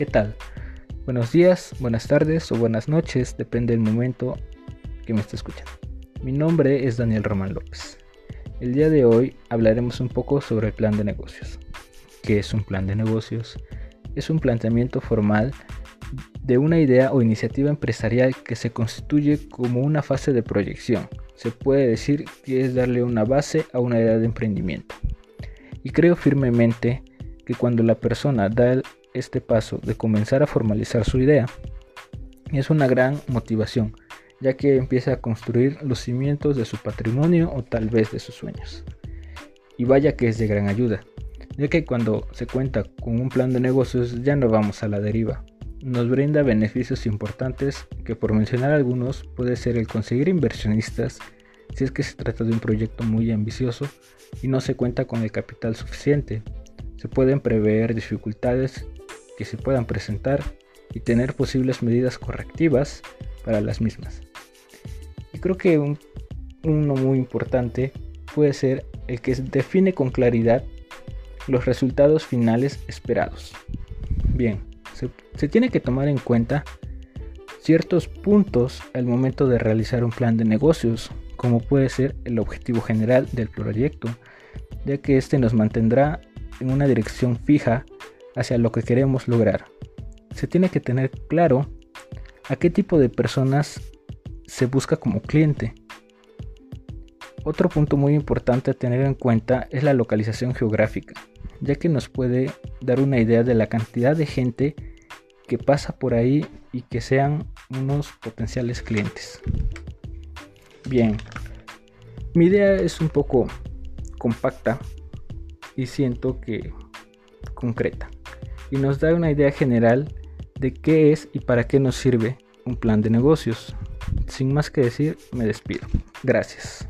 ¿Qué tal? Buenos días, buenas tardes o buenas noches, depende del momento que me esté escuchando. Mi nombre es Daniel Román López. El día de hoy hablaremos un poco sobre el plan de negocios. ¿Qué es un plan de negocios? Es un planteamiento formal de una idea o iniciativa empresarial que se constituye como una fase de proyección. Se puede decir que es darle una base a una idea de emprendimiento. Y creo firmemente que cuando la persona da este paso de comenzar a formalizar su idea es una gran motivación, ya que empieza a construir los cimientos de su patrimonio o tal vez de sus sueños. Y vaya que es de gran ayuda, ya que cuando se cuenta con un plan de negocios ya no vamos a la deriva. Nos brinda beneficios importantes que por mencionar algunos puede ser el conseguir inversionistas si es que se trata de un proyecto muy ambicioso y no se cuenta con el capital suficiente. Se pueden prever dificultades que se puedan presentar y tener posibles medidas correctivas para las mismas. Y creo que uno muy importante puede ser el que define con claridad los resultados finales esperados. Bien, se, se tiene que tomar en cuenta ciertos puntos al momento de realizar un plan de negocios, como puede ser el objetivo general del proyecto, ya que este nos mantendrá en una dirección fija hacia lo que queremos lograr. Se tiene que tener claro a qué tipo de personas se busca como cliente. Otro punto muy importante a tener en cuenta es la localización geográfica, ya que nos puede dar una idea de la cantidad de gente que pasa por ahí y que sean unos potenciales clientes. Bien, mi idea es un poco compacta y siento que concreta y nos da una idea general de qué es y para qué nos sirve un plan de negocios. Sin más que decir, me despido. Gracias.